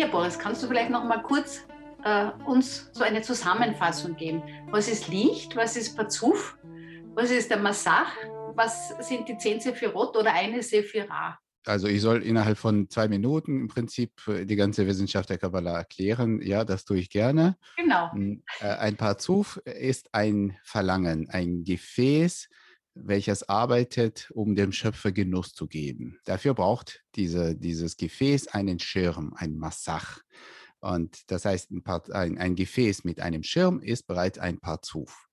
Ja, Boris, kannst du vielleicht noch mal kurz äh, uns so eine Zusammenfassung geben? Was ist Licht? Was ist Pazuf? Was ist der Massach? Was sind die zehn Sephirot oder eine Sephira? Also ich soll innerhalb von zwei Minuten im Prinzip äh, die ganze Wissenschaft der Kabbalah erklären. Ja, das tue ich gerne. Genau. Hm, äh, ein Parzuf ist ein Verlangen, ein Gefäß, welches arbeitet, um dem Schöpfer Genuss zu geben. Dafür braucht diese, dieses Gefäß einen Schirm, ein Massach. Und das heißt, ein, Part, ein, ein, Gefäß mit einem Schirm ist bereits ein Parzuf.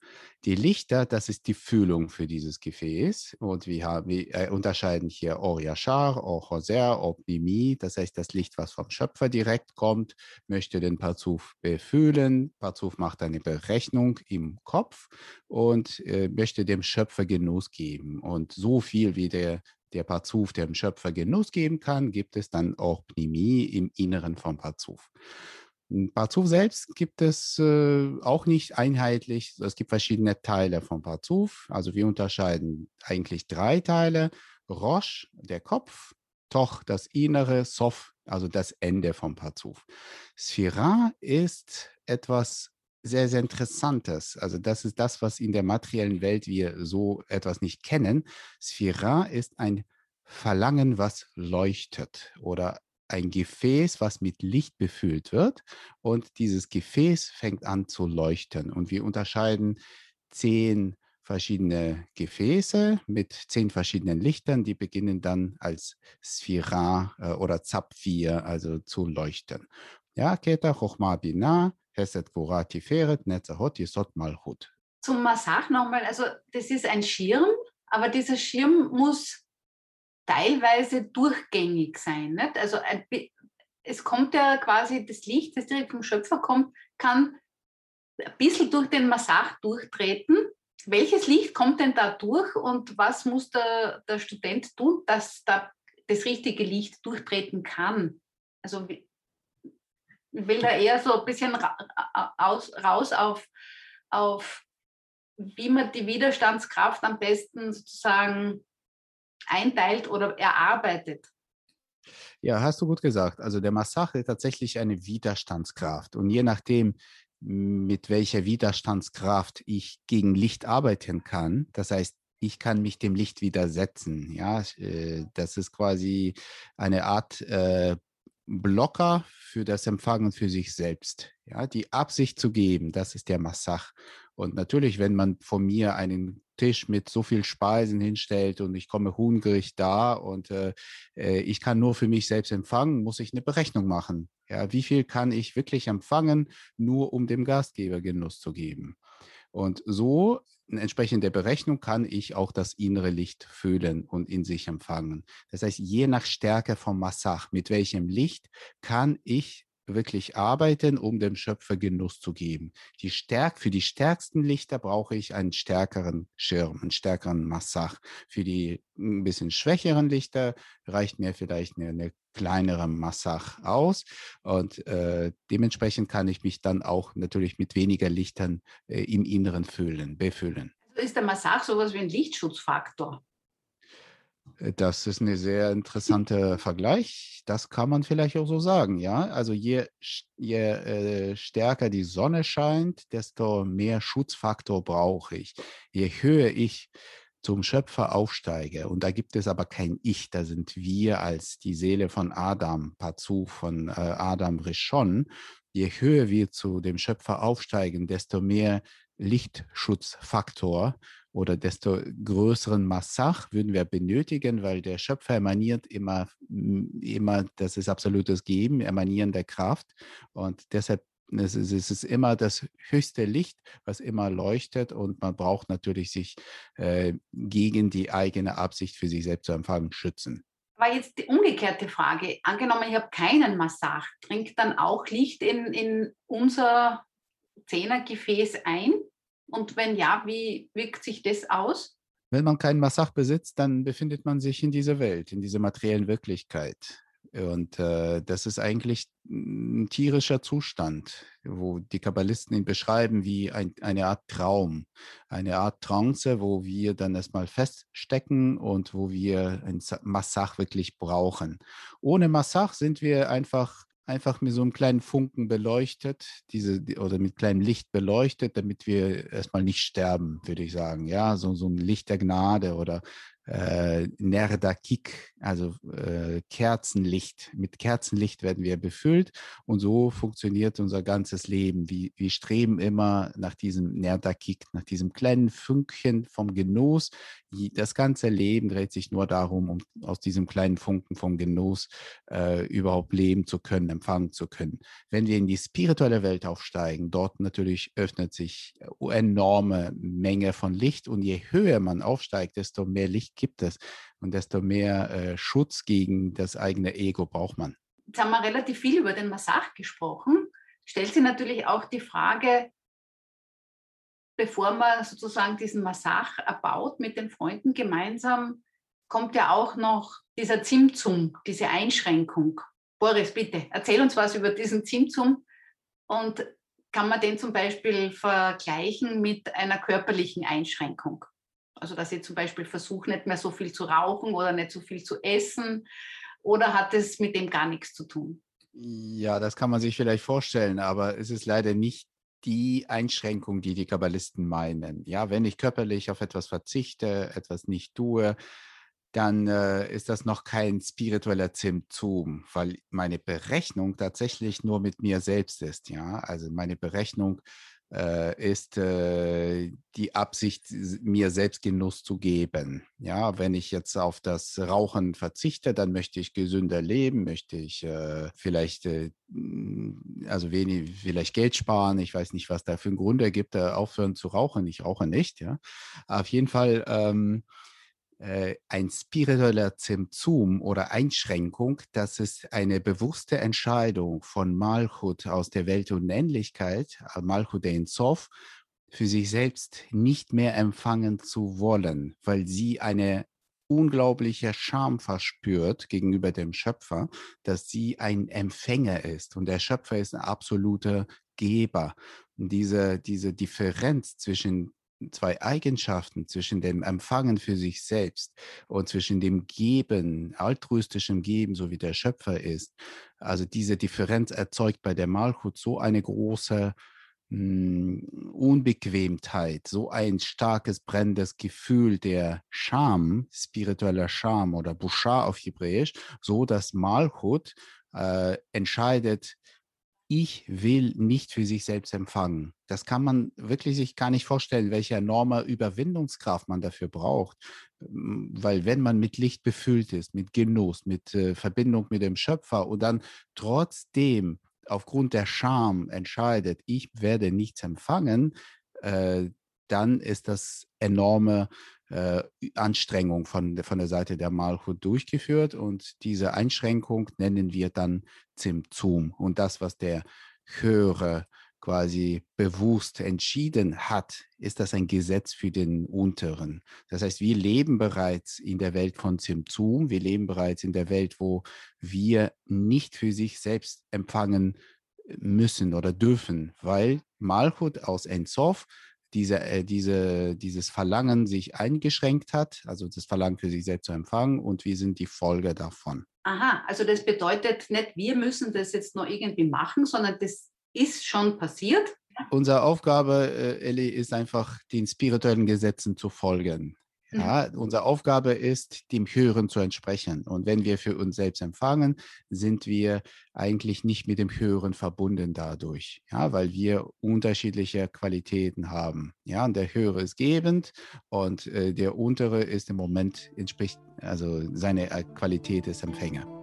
Die Lichter, das ist die Füllung für dieses Gefäß. Und wir, haben, wir äh, unterscheiden hier Oriashar, Orchoser, Opnimi. Das heißt, das Licht, was vom Schöpfer direkt kommt, möchte den Parzuf befüllen. Parzuf macht eine Berechnung im Kopf und äh, möchte dem Schöpfer Genuss geben. Und so viel, wie der der Parzuf dem Schöpfer Genuss geben kann, gibt es dann auch Pnimi im Inneren vom Parzuf. Parzuf selbst gibt es äh, auch nicht einheitlich. Es gibt verschiedene Teile vom Parzuf. Also wir unterscheiden eigentlich drei Teile. Rosh, der Kopf, Toch, das Innere, Sof, also das Ende vom Parzuf. Sphira ist etwas sehr, sehr Interessantes. Also das ist das, was in der materiellen Welt wir so etwas nicht kennen. Sphira ist ein Verlangen, was leuchtet oder ein Gefäß, was mit Licht befüllt wird und dieses Gefäß fängt an zu leuchten. Und wir unterscheiden zehn verschiedene Gefäße mit zehn verschiedenen Lichtern, die beginnen dann als Sphira äh, oder Zapfir, also zu leuchten. Ja, Keta, Chochma, Binah, Hesed, Gvora, Tiferet, Netzahot, Yesod, Malchut. Zum Massach nochmal, also das ist ein Schirm, aber dieser Schirm muss teilweise durchgängig sein. Nicht? Also es kommt ja quasi das Licht, das direkt vom Schöpfer kommt, kann ein bisschen durch den Massach durchtreten. Welches Licht kommt denn da durch und was muss der, der Student tun, dass da das richtige Licht durchtreten kann? Also ich will da eher so ein bisschen raus, raus auf, auf, wie man die Widerstandskraft am besten sozusagen einteilt oder erarbeitet. Ja, hast du gut gesagt. Also der Massach ist tatsächlich eine Widerstandskraft. Und je nachdem, mit welcher Widerstandskraft ich gegen Licht arbeiten kann, das heißt, ich kann mich dem Licht widersetzen. Ja, äh, das ist quasi eine Art äh, Blocker für das Empfangen für sich selbst. Ja, die Absicht zu geben, das ist der Massach. Und natürlich, wenn man von mir einen Tisch mit so viel Speisen hinstellt und ich komme hungrig da und äh, äh, ich kann nur für mich selbst empfangen, muss ich eine Berechnung machen. Ja, wie viel kann ich wirklich empfangen, nur um dem Gastgeber Genuss zu geben? Und so entsprechend der Berechnung kann ich auch das innere Licht fühlen und in sich empfangen. Das heißt, je nach Stärke vom Massach, mit welchem Licht kann ich wirklich arbeiten, um dem Schöpfer Genuss zu geben. Die Stärk für die stärksten Lichter brauche ich einen stärkeren Schirm, einen stärkeren Massach. Für die ein bisschen schwächeren Lichter reicht mir vielleicht eine, eine kleinere Massach aus und äh, dementsprechend kann ich mich dann auch natürlich mit weniger Lichtern äh, im Inneren füllen, befüllen. Also ist der Massach sowas wie ein Lichtschutzfaktor? Das ist ein sehr interessanter Vergleich. Das kann man vielleicht auch so sagen, ja. Also je, je äh, stärker die Sonne scheint, desto mehr Schutzfaktor brauche ich. Je höher ich zum Schöpfer aufsteige, und da gibt es aber kein Ich, da sind wir als die Seele von Adam, Pazu von äh, Adam Rishon, je höher wir zu dem Schöpfer aufsteigen, desto mehr Lichtschutzfaktor oder desto größeren Massach würden wir benötigen, weil der Schöpfer emaniert immer, immer, das ist absolutes Geben, emanieren der Kraft. Und deshalb es ist es ist immer das höchste Licht, was immer leuchtet und man braucht natürlich sich äh, gegen die eigene Absicht für sich selbst zu empfangen schützen. Aber jetzt die umgekehrte Frage. Angenommen, ich habe keinen Massach, dringt dann auch Licht in, in unser Zehnergefäß ein? Und wenn ja, wie wirkt sich das aus? Wenn man keinen Massach besitzt, dann befindet man sich in dieser Welt, in dieser materiellen Wirklichkeit. Und äh, das ist eigentlich ein tierischer Zustand, wo die Kabbalisten ihn beschreiben wie ein, eine Art Traum, eine Art Trance, wo wir dann erstmal feststecken und wo wir ein Massach wirklich brauchen. Ohne Massach sind wir einfach einfach mit so einem kleinen Funken beleuchtet, diese oder mit kleinem Licht beleuchtet, damit wir erstmal nicht sterben, würde ich sagen. Ja, so, so ein Licht der Gnade oder äh, Nerdakik, also äh, Kerzenlicht. Mit Kerzenlicht werden wir befüllt und so funktioniert unser ganzes Leben. Wir, wir streben immer nach diesem Nerdakik, nach diesem kleinen Fünkchen vom Genuss. Das ganze Leben dreht sich nur darum, um aus diesem kleinen Funken vom Genuss äh, überhaupt leben zu können, empfangen zu können. Wenn wir in die spirituelle Welt aufsteigen, dort natürlich öffnet sich enorme Menge von Licht und je höher man aufsteigt, desto mehr Licht gibt es und desto mehr äh, Schutz gegen das eigene Ego braucht man. Jetzt haben wir relativ viel über den Massach gesprochen. Stellt sich natürlich auch die Frage, bevor man sozusagen diesen Massach erbaut mit den Freunden gemeinsam, kommt ja auch noch dieser Zimtzum, diese Einschränkung. Boris, bitte, erzähl uns was über diesen Zimtzum und kann man den zum Beispiel vergleichen mit einer körperlichen Einschränkung? Also dass ich zum Beispiel versuche, nicht mehr so viel zu rauchen oder nicht so viel zu essen oder hat es mit dem gar nichts zu tun? Ja, das kann man sich vielleicht vorstellen, aber es ist leider nicht die Einschränkung, die die Kabbalisten meinen. Ja, wenn ich körperlich auf etwas verzichte, etwas nicht tue, dann äh, ist das noch kein spiritueller Symptom, weil meine Berechnung tatsächlich nur mit mir selbst ist. Ja, also meine Berechnung ist äh, die Absicht, mir selbst Genuss zu geben. Ja, wenn ich jetzt auf das Rauchen verzichte, dann möchte ich gesünder leben, möchte ich äh, vielleicht, äh, also wenig, vielleicht Geld sparen. Ich weiß nicht, was da für einen Grund ergibt, aufhören zu rauchen. Ich rauche nicht. Ja, auf jeden Fall. Ähm, äh, ein spiritueller Zimtzum oder Einschränkung, das ist eine bewusste Entscheidung von Malchut aus der Welt Unendlichkeit, äh, Malchut der Sof, für sich selbst nicht mehr empfangen zu wollen, weil sie eine unglaubliche Scham verspürt gegenüber dem Schöpfer, dass sie ein Empfänger ist und der Schöpfer ist ein absoluter Geber. Und diese, diese Differenz zwischen zwei Eigenschaften zwischen dem Empfangen für sich selbst und zwischen dem Geben, altruistischem Geben, so wie der Schöpfer ist. Also diese Differenz erzeugt bei der Malchut so eine große mh, hm, Unbequemtheit, so ein starkes brennendes Gefühl der Scham, spiritueller Scham oder Bushar auf Hebräisch, so dass Malchut äh, entscheidet, ich will nicht für sich selbst empfangen. Das kann man wirklich sich gar nicht vorstellen, welche enorme Überwindungskraft man dafür braucht. Weil wenn man mit Licht befüllt ist, mit Genuss, mit äh, Verbindung mit dem Schöpfer und dann trotzdem aufgrund der Scham entscheidet, ich werde nichts empfangen, äh, dann ist das enorme äh, Anstrengung von, von der Seite der Malchut durchgeführt und diese Einschränkung nennen wir dann Zimtzum. Und das, was der Höhere quasi bewusst entschieden hat, ist das ein Gesetz für den Unteren. Das heißt, wir leben bereits in der Welt von Zimtzum, wir leben bereits in der Welt, wo wir nicht für sich selbst empfangen müssen oder dürfen, weil Malchut aus Ensof diese, äh, diese, dieses Verlangen sich eingeschränkt hat, also das Verlangen für sich selbst zu empfangen und wie sind die Folge davon. Aha, also das bedeutet nicht, wir müssen das jetzt nur irgendwie machen, sondern das ist schon passiert. Unsere Aufgabe, äh, Elli, ist einfach den spirituellen Gesetzen zu folgen. Mhm. Ja, unsere Aufgabe ist, dem Höheren zu entsprechen. Und wenn wir für uns selbst empfangen, sind wir eigentlich nicht mit dem Höheren verbunden dadurch, ja, weil wir unterschiedliche Qualitäten haben. Ja, und der Höhere ist gebend und äh, der Untere ist im Moment entspricht, also seine äh, Qualität ist Empfänger.